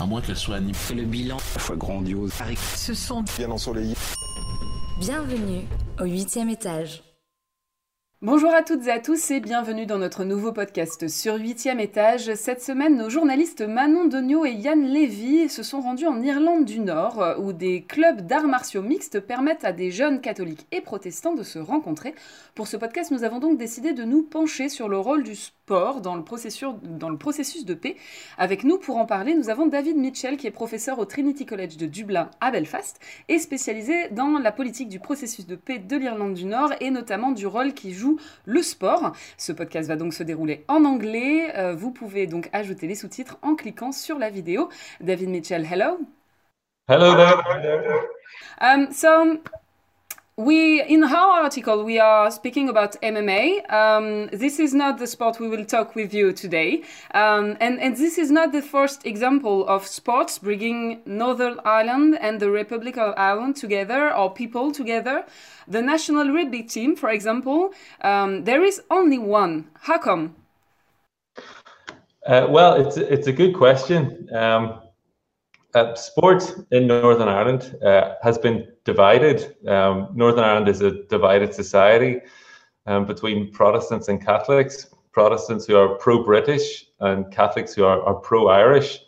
À moins qu'elle soit animée. Le bilan, la fois grandiose. Ce sont bien ensoleillés. Bienvenue au huitième étage. Bonjour à toutes et à tous et bienvenue dans notre nouveau podcast sur 8e étage. Cette semaine, nos journalistes Manon Donio et Yann Lévy se sont rendus en Irlande du Nord où des clubs d'arts martiaux mixtes permettent à des jeunes catholiques et protestants de se rencontrer. Pour ce podcast, nous avons donc décidé de nous pencher sur le rôle du sport dans le processus, dans le processus de paix. Avec nous pour en parler, nous avons David Mitchell qui est professeur au Trinity College de Dublin à Belfast et spécialisé dans la politique du processus de paix de l'Irlande du Nord et notamment du rôle qui joue le sport. Ce podcast va donc se dérouler en anglais. Euh, vous pouvez donc ajouter les sous-titres en cliquant sur la vidéo. David Mitchell, hello. Hello there. Um, so we in our article we are speaking about MMA. Um, this is not the sport we will talk with you today, um, and and this is not the first example of sports bringing Northern Ireland and the Republic of Ireland together or people together. The national rugby team, for example, um, there is only one. How come? Uh, well, it's it's a good question. Um, uh, sport in Northern Ireland uh, has been divided. Um, Northern Ireland is a divided society um, between Protestants and Catholics. Protestants who are pro-British and Catholics who are, are pro-Irish.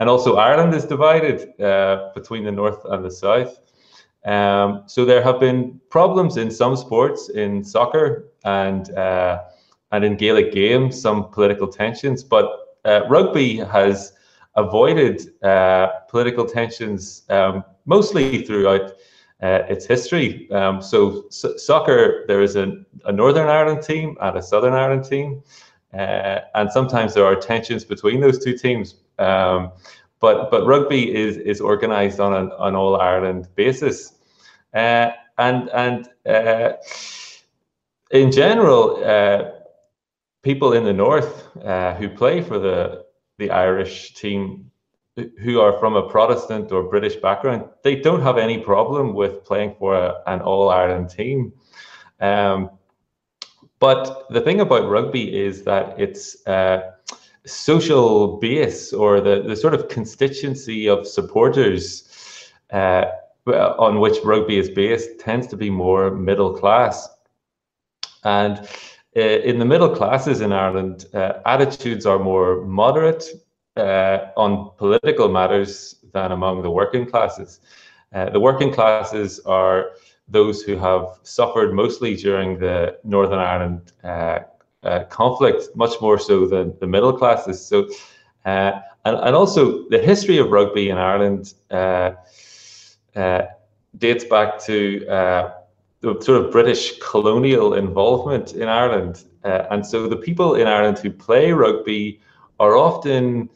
And also Ireland is divided uh, between the north and the south. Um, so there have been problems in some sports, in soccer and uh, and in Gaelic games, some political tensions. But uh, rugby has avoided uh, political tensions um, mostly throughout uh, its history. Um, so, so, soccer, there is a, a, Northern Ireland team and a Southern Ireland team, uh, and sometimes there are tensions between those two teams. Um, but but rugby is is organised on an, an All Ireland basis, uh, and and uh, in general, uh, people in the north who play for the the Irish team who are from a Protestant or British background, they don't have any problem with playing for a, an All Ireland team. Um, but the thing about rugby is that it's uh, social base or the, the sort of constituency of supporters uh, on which rugby is based tends to be more middle class. And in the middle classes in Ireland, uh, attitudes are more moderate uh, on political matters than among the working classes. the working classes are those who have suffered mostly during the Northern Ireland uh, uh, conflict, much more so than the middle classes. So, uh, and, and also the history of rugby in Ireland dates back to the sort of British colonial involvement in Ireland. Uh, and so the people in Ireland who play rugby are often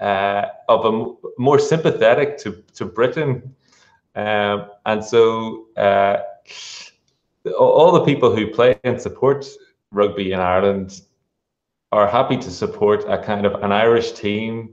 uh, of a more sympathetic to, to Britain. Um, and so uh, all the people who play and support rugby in Ireland are happy to support a kind of an Irish team,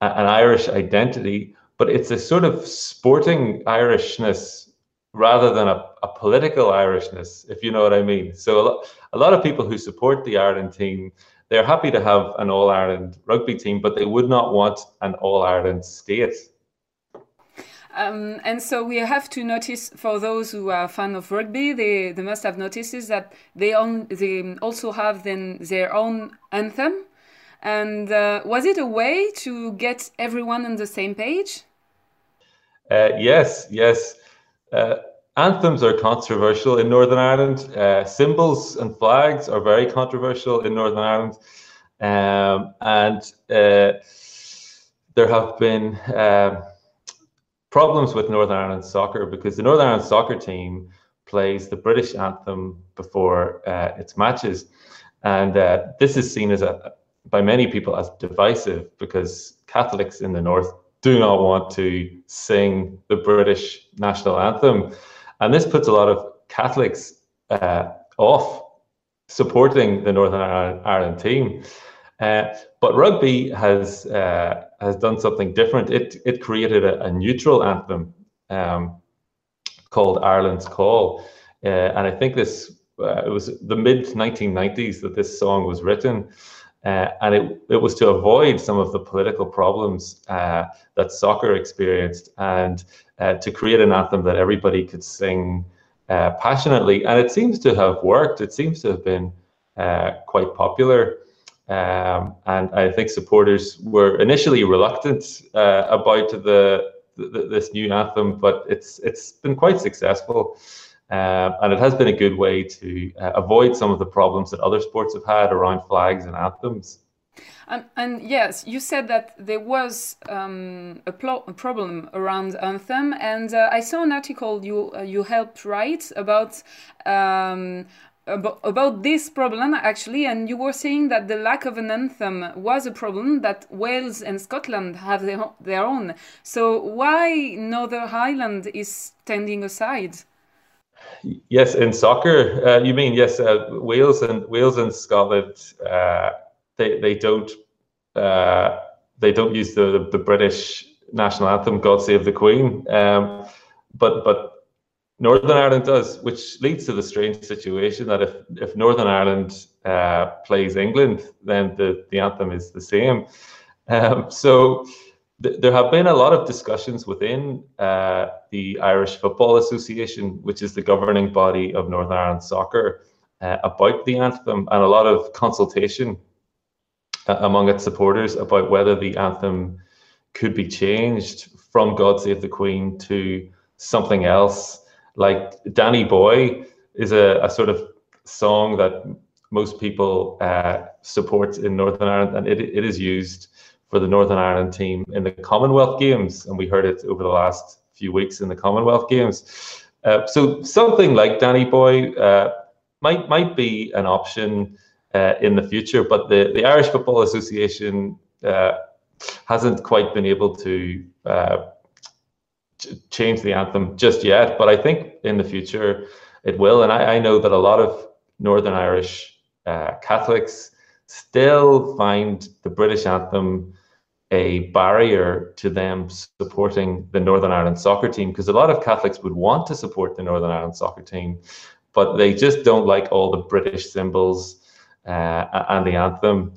an Irish identity, but it's a sort of sporting Irishness rather than a, a political Irishness, if you know what I mean. So a lot, a lot of people who support the Ireland team, they're happy to have an All Ireland rugby team, but they would not want an All Ireland state. Um, and so we have to notice for those who are fan of rugby, they, they must have noticed is that they on, they also have then their own anthem. And uh, was it a way to get everyone on the same page? Uh, yes, yes. Uh, anthems are controversial in Northern Ireland. Uh, symbols and flags are very controversial in Northern Ireland. Um, and uh, there have been um, problems with Northern Ireland soccer because the Northern Ireland soccer team plays the British anthem before uh, its matches. And uh, this is seen as a, by many people as divisive because Catholics in the North do not want to sing the British national anthem. And this puts a lot of Catholics uh, off supporting the Northern Ireland team. Uh, but rugby has uh, has done something different. It it created a, a neutral anthem um, called Ireland's Call, uh, and I think this uh, it was the mid 1990s that this song was written. Uh, and it, it was to avoid some of the political problems uh, that soccer experienced and uh, to create an anthem that everybody could sing uh, passionately. And it seems to have worked. It seems to have been uh, quite popular. Um, and I think supporters were initially reluctant uh, about the, the, this new anthem, but it's it's been quite successful. Um, and it has been a good way to uh, avoid some of the problems that other sports have had around flags and anthems. And, and yes, you said that there was um, a, a, problem around anthem, and uh, I saw an article you uh, you helped write about. Um, about this problem actually and you were saying that the lack of an anthem was a problem that Wales and Scotland have their, their own so why Northern Ireland is standing aside Yes, in soccer, uh, you mean yes? Uh, Wales and Wales and Scotland, uh, they they don't uh, they don't use the the British national anthem "God Save the Queen," um, but but Northern Ireland does, which leads to the strange situation that if if Northern Ireland uh, plays England, then the the anthem is the same. Um, so there have been a lot of discussions within uh, the Irish Football Association, which is the governing body of Northern Ireland soccer, uh, about the anthem, and a lot of consultation uh, among its supporters about whether the anthem could be changed from "God Save the Queen" to something else. Like Danny Boy is a, a sort of song that most people uh, support in Northern Ireland, and it, it is used for the Northern Ireland team in the Commonwealth Games, and we heard it over the last few weeks in the Commonwealth Games. Uh, so something like Danny Boy uh, might might be an option uh, in the future, but the, the Irish Football Association uh, hasn't quite been able to uh, ch- change the anthem just yet. But I think in the future it will, and I, I know that a lot of Northern Irish uh, Catholics still find the British anthem a barrier to them supporting the Northern Ireland soccer team because a lot of Catholics would want to support the Northern Ireland soccer team, but they just don't like all the British symbols uh, and the anthem.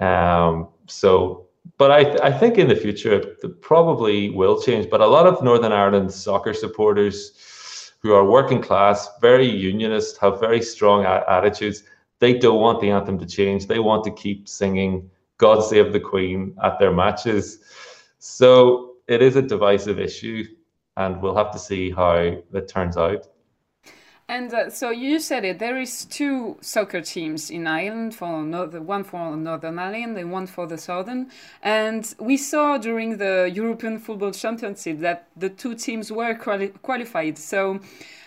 Um, so, but I, th- I think in the future it probably will change. But a lot of Northern Ireland soccer supporters who are working class, very unionist, have very strong a- attitudes. They don't want the anthem to change. They want to keep singing God Save the Queen at their matches. So it is a divisive issue, and we'll have to see how it turns out. And uh, so you said it. There is two soccer teams in Ireland, for north- one for Northern Ireland and one for the Southern. And we saw during the European Football Championship that the two teams were quali- qualified. So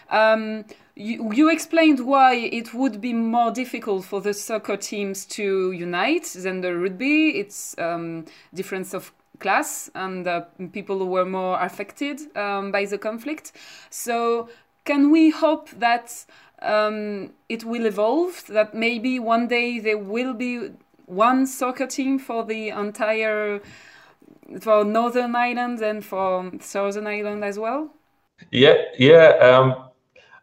um, you, you explained why it would be more difficult for the soccer teams to unite than the rugby. It's um, difference of class and uh, people who were more affected um, by the conflict. So can we hope that um, it will evolve? That maybe one day there will be one soccer team for the entire for Northern Ireland and for Southern Ireland as well? Yeah, yeah. Um,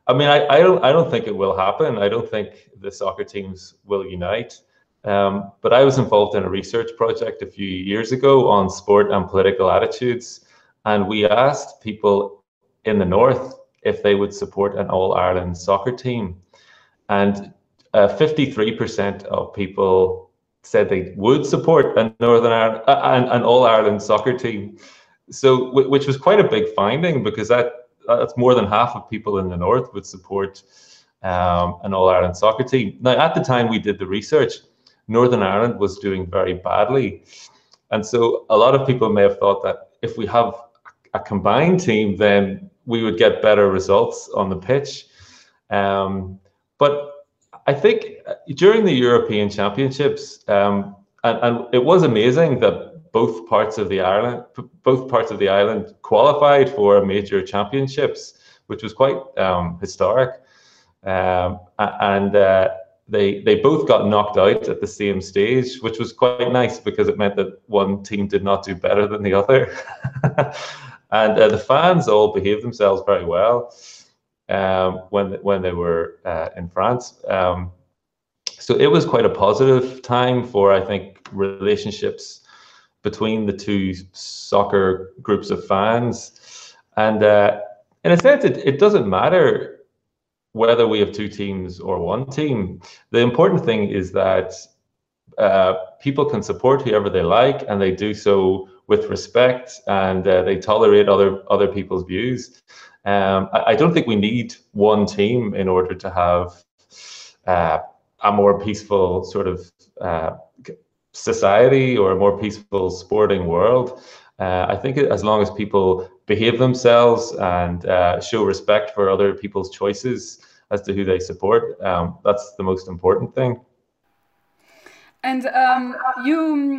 I mean, I, I don't I don't think it will happen. I don't think the soccer teams will unite. Um, but I was involved in a research project a few years ago on sport and political attitudes, and we asked people in the north if they would support an All Ireland soccer team, and uh, 53% of people said they would support a Northern Ireland uh, an, an All Ireland soccer team. So, which was quite a big finding because that that's more than half of people in the north would support um, an All Ireland soccer team. Now, at the time we did the research, Northern Ireland was doing very badly, and so a lot of people may have thought that if we have a combined team, then we would get better results on the pitch. Um, but I think during the European Championships, um, and, and it was amazing that both parts of the island, both parts of the island qualified for major championships, which was quite um, historic. Um, and uh, they they both got knocked out at the same stage, which was quite nice because it meant that one team did not do better than the other. and uh, the fans all behaved themselves very well um, when when they were uh, in France. Um, so it was quite a positive time for, I think, relationships between the two soccer groups of fans. And uh, in a sense, it, it doesn't matter whether we have two teams or one team. The important thing is that uh, people can support whoever they like, and they do so with respect, and uh, they tolerate other other people's views. Um, I, I, don't think we need one team in order to have uh, a more peaceful sort of uh, society or a more peaceful sporting world. Uh, I think as long as people behave themselves and uh, show respect for other people's choices as to who they support, um, that's the most important thing. And um, you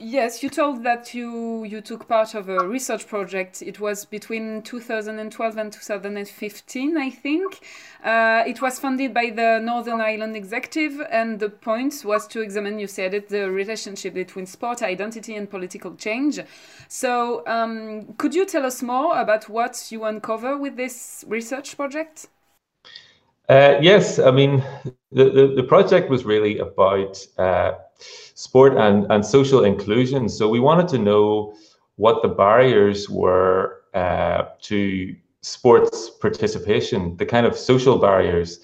yes, you told that you you took part of a research project. It was between 2012 and 2015, I think. Uh, it was funded by the Northern Ireland Executive, and the point was to examine, you said it, the relationship between sport identity and political change. So, um, could you tell us more about what you uncover with this research project? Uh, yes, I mean, the, the, the, project was really about uh, sport and, and social inclusion. So we wanted to know what the barriers were uh, to sports participation, the kind of social barriers.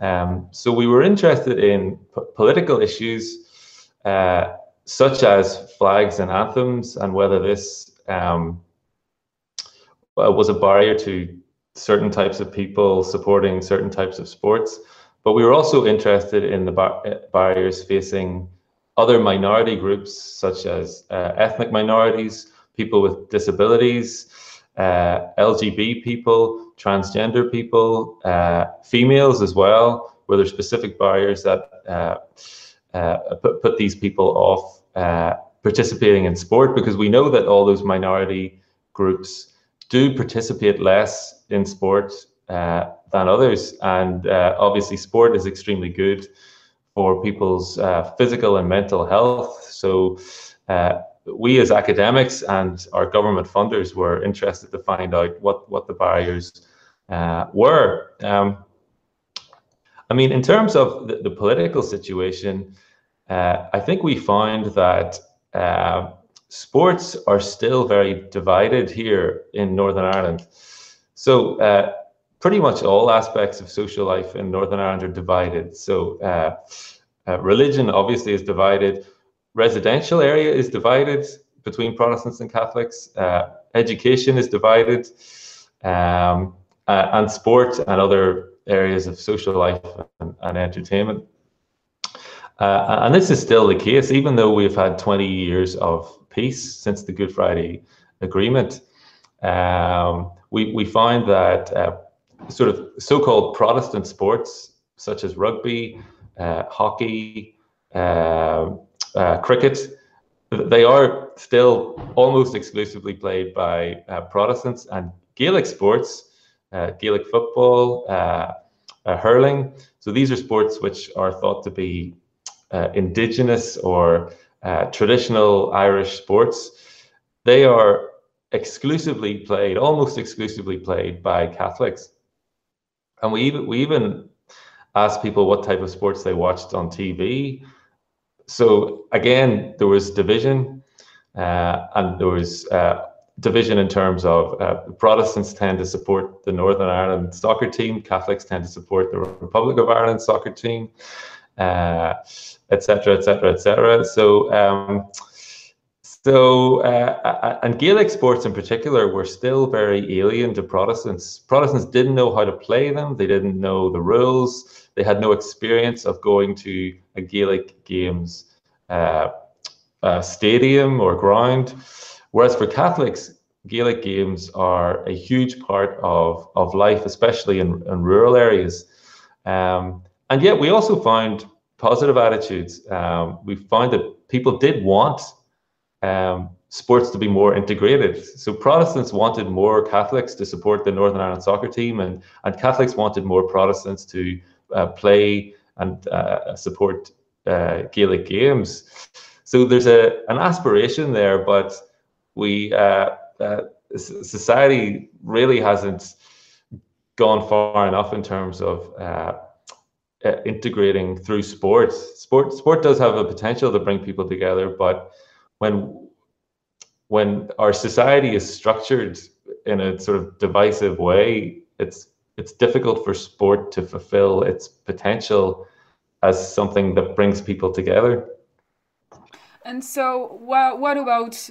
Um, so we were interested in political issues uh, such as flags and anthems and whether this um, was a barrier to certain types of people supporting certain types of sports. But we were also interested in the bar barriers facing other minority groups such as uh, ethnic minorities, people with disabilities, uh, LGBT people, transgender people, uh, females as well, where there's specific barriers that uh, uh, put, put these people off uh, participating in sport because we know that all those minority groups do participate less in sport than others. And obviously sport is extremely good for people's uh, physical and mental health. So uh, we as academics and our government funders were interested to find out what, what the barriers uh, were. Um, I mean, in terms of the, the political situation, uh, I think we find that uh, sports are still very divided here in Northern Ireland. So uh, pretty much all aspects of social life in Northern Ireland are divided. So uh, uh, religion obviously is divided. Residential area is divided between Protestants and Catholics. Uh, education is divided, um, uh, and sport and other areas of social life and, and entertainment. Uh, and this is still the case, even though we've had 20 years of peace since the Good Friday Agreement. Um, we, we find that uh, sort of so-called Protestant sports such as rugby, uh, hockey, uh, uh, cricket, they are still almost exclusively played by Protestants and Gaelic sports, Gaelic football, hurling. So these are sports which are thought to be indigenous or traditional Irish sports. They are exclusively played, almost exclusively played by Catholics. And we even we even asked people what type of sports they watched on TV. So again, there was division, uh, and there was uh, division in terms of uh, Protestants tend to support the Northern Ireland soccer team, Catholics tend to support the Republic of Ireland soccer team, etc., etc., etc. So. Um, so, uh, and Gaelic sports in particular were still very alien to Protestants. Protestants didn't know how to play them, they didn't know the rules, they had no experience of going to a Gaelic games uh, uh, stadium or ground. Whereas for Catholics, Gaelic games are a huge part of, of life, especially in, in rural areas. Um, and yet, we also found positive attitudes. Um, we found that people did want um, sports to be more integrated. So Protestants wanted more Catholics to support the Northern Ireland soccer team, and, and Catholics wanted more Protestants to uh, play and uh, support uh, Gaelic games. So there's a an aspiration there, but we uh, uh, society really hasn't gone far enough in terms of uh, integrating through sports. Sport sport does have a potential to bring people together, but when when our society is structured in a sort of divisive way, it's it's difficult for sport to fulfill its potential as something that brings people together. And so, what, what about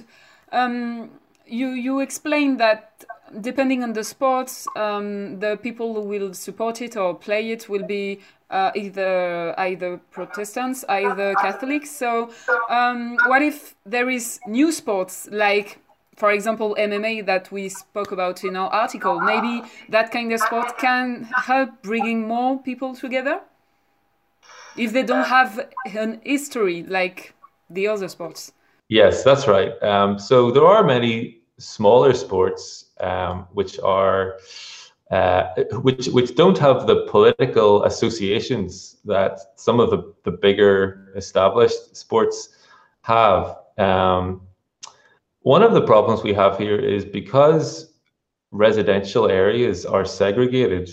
um, you? You explained that depending on the sports, um, the people who will support it or play it will be uh, either either Protestants, either Catholics. So, um, what if there is new sports like, for example, MMA that we spoke about in our article? Maybe that kind of sport can help bringing more people together if they don't have an history like the other sports. Yes, that's right. Um, so there are many smaller sports um, which are uh, which which don't have the political associations that some of the, the bigger established sports have. Um, one of the problems we have here is because residential areas are segregated.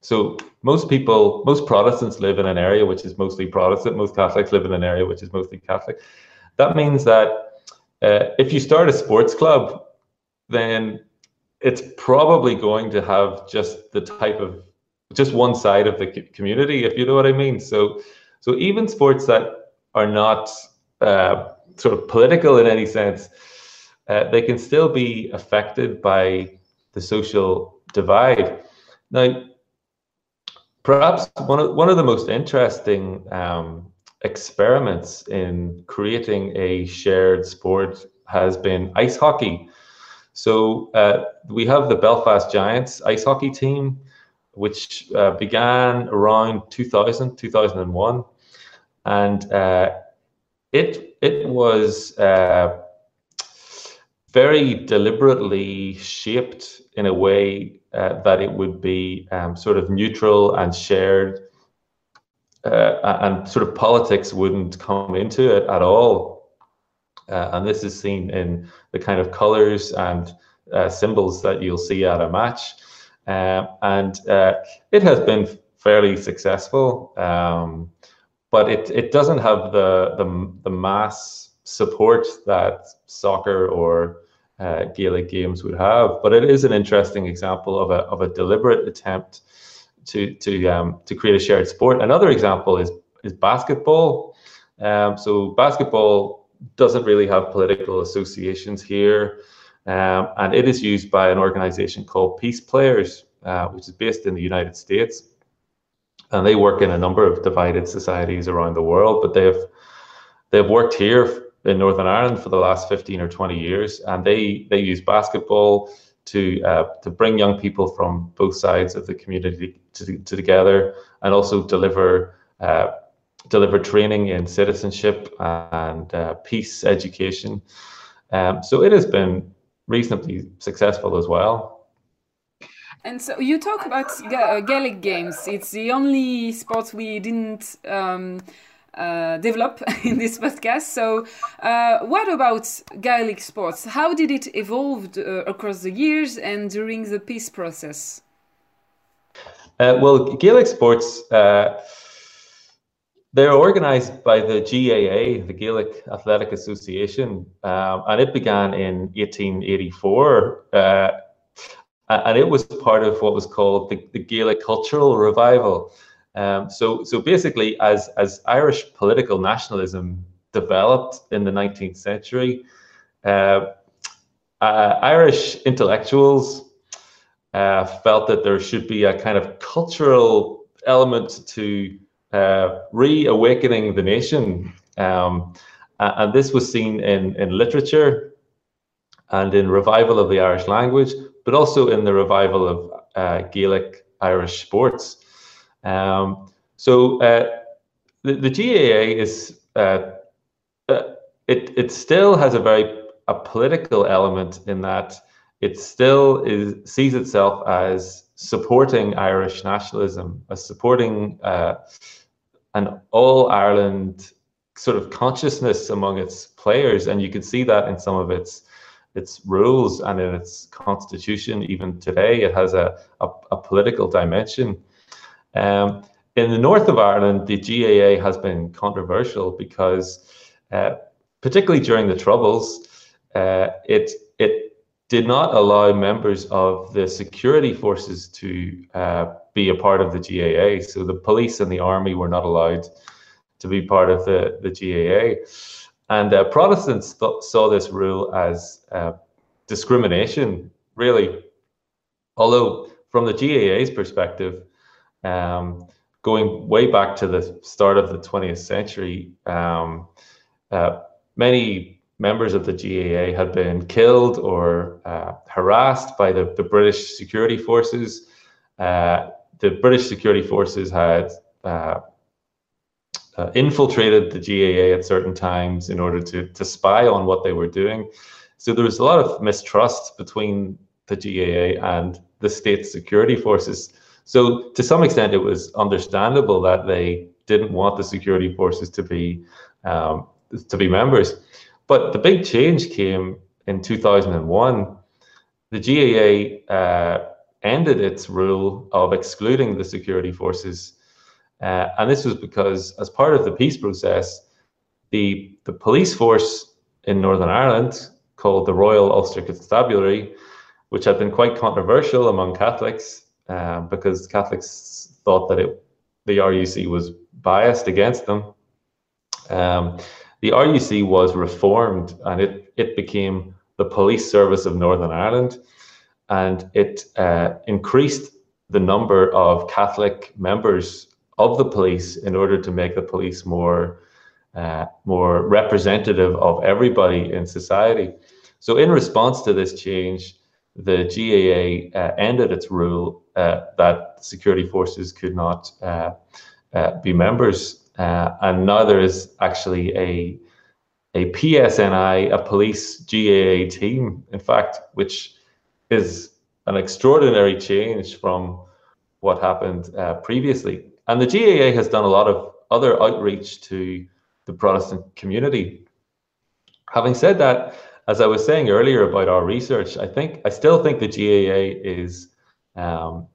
So most people, most Protestants live in an area which is mostly Protestant. Most Catholics live in an area which is mostly Catholic. That means that uh, if you start a sports club, then it's probably going to have just the type of just one side of the community, if you know what I mean. So, so even sports that are not uh, sort of political in any sense, uh, they can still be affected by the social divide. Now, perhaps one of one of the most interesting um, experiments in creating a shared sport has been ice hockey. So uh, we have the Belfast Giants ice hockey team, which uh, began around 2000, 2001. And uh, it, it was uh, very deliberately shaped in a way uh, that it would be um, sort of neutral and shared uh, and sort of politics wouldn't come into it at all uh, and this is seen in the kind of colors and uh, symbols that you'll see at a match. Um, and uh, it has been fairly successful, um, but it, it doesn't have the, the, the mass support that soccer or uh, Gaelic games would have. But it is an interesting example of a, of a deliberate attempt to, to, um, to create a shared sport. Another example is, is basketball. Um, so basketball doesn't really have political associations here. Um, and it is used by an organization called Peace Players, uh, which is based in the United States. And they work in a number of divided societies around the world, but they've they've worked here in Northern Ireland for the last 15 or 20 years, and they they use basketball to uh, to bring young people from both sides of the community to, to together, and also deliver uh, deliver training in citizenship and uh, peace education. Um, so it has been reasonably successful as well. And so you talk about uh, Gaelic games. It's the only sport we didn't um, uh, develop in this podcast. So, uh, what about Gaelic sports? How did it evolve uh, across the years and during the peace process? Uh, well, Gaelic sports they're organized by the GAA, the Gaelic Athletic Association, um, and it began in 1884. Uh, and it was part of what was called the, the Gaelic Cultural Revival. Um, so, so basically, as, as Irish political nationalism developed in the 19th century, uh, uh, Irish intellectuals uh, felt that there should be a kind of cultural element to uh, reawakening the nation. Um, and this was seen in, in literature and in revival of the Irish language, but also in the revival of uh, Gaelic Irish sports. Um, so uh, the, the GAA is uh, uh, it it still has a very a political element in that it still is sees itself as supporting Irish nationalism, as supporting uh, an all Ireland sort of consciousness among its players, and you can see that in some of its its rules and in its constitution. Even today, it has a a, a political dimension. Um, in the north of Ireland, the GAA has been controversial because, uh, particularly during the Troubles, uh, it it did not allow members of the security forces to uh, be a part of the GAA. So the police and the army were not allowed to be part of the, the GAA. And uh, Protestants th- saw this rule as uh, discrimination, really. Although, from the GAA's perspective, um, going way back to the start of the 20th century, um, uh, many members of the GAA had been killed or uh, harassed by the, the British security forces. Uh, the British security forces had uh, uh, infiltrated the GAA at certain times in order to, to spy on what they were doing. So there was a lot of mistrust between the GAA and the state security forces. So to some extent, it was understandable that they didn't want the security forces to be um, to be members. But the big change came in 2001. The GAA uh, ended its rule of excluding the security forces. Uh, and this was because, as part of the peace process, the, the police force in Northern Ireland, called the Royal Ulster Constabulary, which had been quite controversial among Catholics uh, because Catholics thought that it, the RUC was biased against them. Um, the RUC was reformed and it, it became the police service of Northern Ireland and it uh, increased the number of Catholic members of the police in order to make the police more uh, more representative of everybody in society. So, in response to this change, the GAA uh, ended its rule uh, that security forces could not uh, uh, be members uh, and now there is actually a a PSNI, a police GAA team, in fact, which is an extraordinary change from what happened uh, previously. And the GAA has done a lot of other outreach to the Protestant community. Having said that, as I was saying earlier about our research, I think I still think the GAA is um,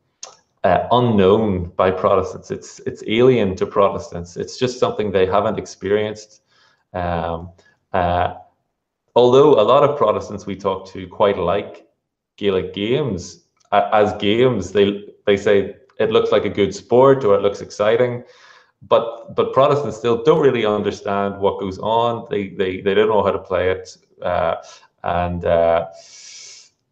uh, unknown by Protestants. It's it's alien to Protestants. It's just something they haven't experienced. Um, uh, although a lot of Protestants we talk to quite like Gaelic games as games, they they say it looks like a good sport or it looks exciting, but but Protestants still don't really understand what goes on. They they they don't know how to play it, uh, and uh,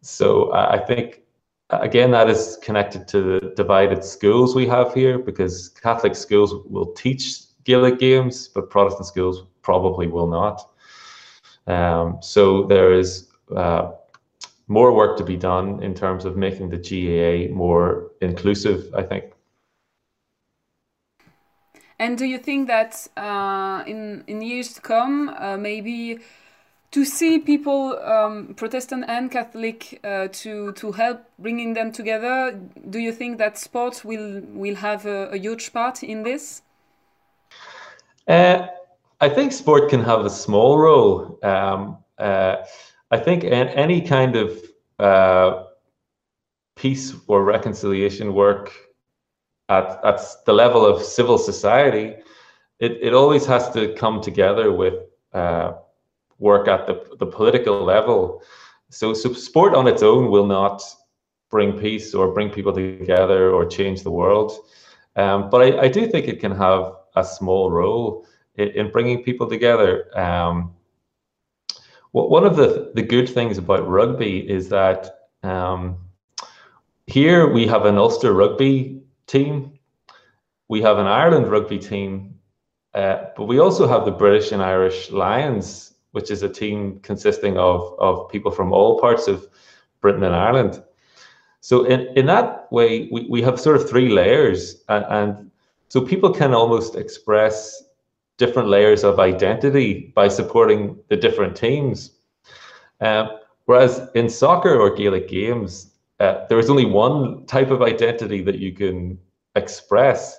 so I think again, that is connected to the divided schools we have here because Catholic schools will teach Gaelic games, but Protestant schools probably will not. Um, so there is uh, more work to be done in terms of making the GAA more inclusive, I think. And do you think that uh, in in years to come, uh, maybe to see people, um, Protestant and Catholic, uh, to to help bringing them together. Do you think that sports will will have a, a huge part in this? Uh, I think sport can have a small role. Um, uh, I think any kind of uh, peace or reconciliation work at, at the level of civil society, it, it always has to come together with uh, work at the, the political level. So, so sport on its own will not bring peace or bring people together or change the world. Um, but I, I, do think it can have a small role in, in bringing people together. Um, one of the, the good things about rugby is that um, here we have an Ulster rugby team, we have an Ireland rugby team, uh, but we also have the British and Irish Lions which is a team consisting of, of people from all parts of Britain and Ireland. So in, in that way, we, we have sort of three layers and, and so people can almost express different layers of identity by supporting the different teams. Um, whereas in soccer or Gaelic games, uh, there is only one type of identity that you can express.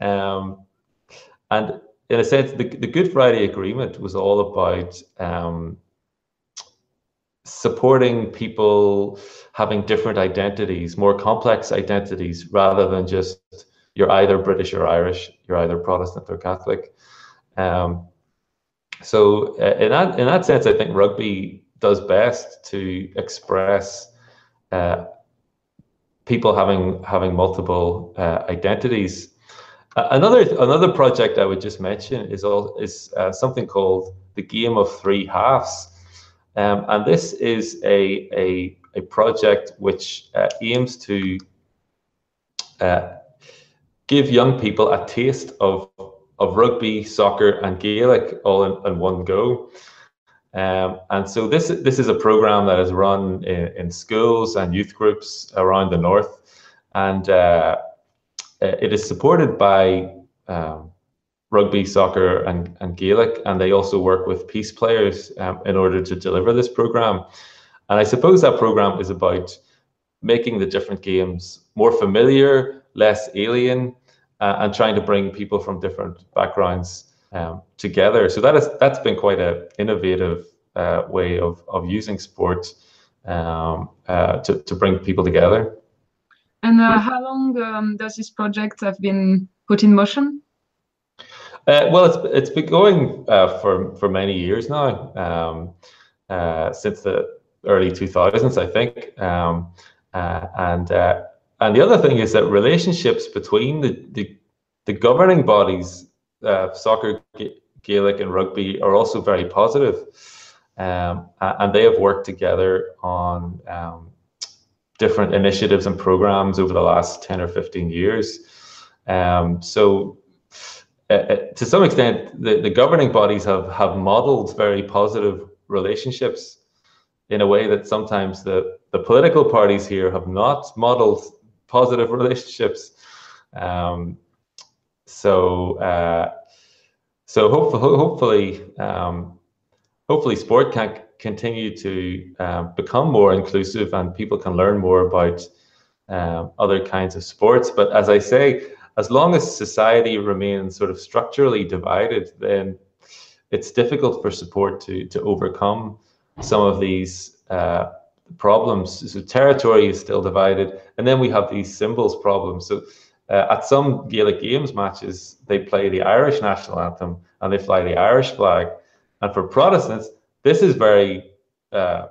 Um, and in a sense, the, the Good Friday Agreement was all about um, supporting people having different identities, more complex identities, rather than just you're either British or Irish, you're either Protestant or Catholic. Um, so uh, in that in that sense, I think rugby does best to express uh, people having having multiple uh, identities. Another another project I would just mention is all is uh, something called the Game of Three Halves, um, and this is a a, a project which uh, aims to uh, give young people a taste of of rugby, soccer, and Gaelic all in, in one go. Um, and so this this is a program that is run in, in schools and youth groups around the north, and uh, it is supported by um, rugby, soccer, and, and Gaelic, and they also work with peace players um, in order to deliver this program. And I suppose that program is about making the different games more familiar, less alien, uh, and trying to bring people from different backgrounds um, together. So that is that's been quite an innovative uh, way of of using sport um, uh, to to bring people together. And uh, how long um, does this project have been put in motion? Uh, well, it's it's been going uh, for for many years now, um, since the early 2000s, I think. Um, and and the other thing is that relationships between the, the, the governing bodies, uh, soccer, Gaelic, and rugby, are also very positive. Um, and they have worked together on um, different initiatives and programs over the last 10 or 15 years. Um, so, uh, uh, to some extent, the, the governing bodies have, have modeled very positive relationships in a way that sometimes the, the political parties here have not modeled positive relationships. Um, so uh, so hopefully hopefully um, hopefully sport can continue to uh, become more inclusive and people can learn more about um, other kinds of sports. But as I say, as long as society remains sort of structurally divided, then it's difficult for support to to overcome some of these uh, problems. So territory is still divided, and then we have these symbols problems. So uh, at some Gaelic Games matches, they play the Irish national anthem and they fly the Irish flag. And for Protestants, this is very uh,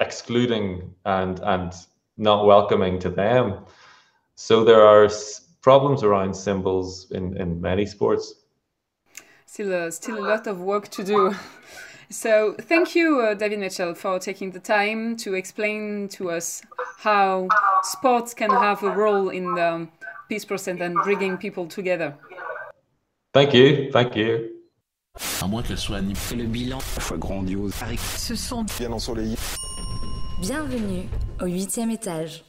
excluding and and not welcoming to them. So there are problems around symbols in in many sports. Still, uh, still a lot of work to do. So, thank you, uh, David Mitchell, for taking the time to explain to us how sports can have a role in the peace process and bringing people together. Thank you, thank you. À moins qu'elle soit animée. Le bilan, fois grandiose. Ce sont bien ensoleillé. Bienvenue au huitième étage.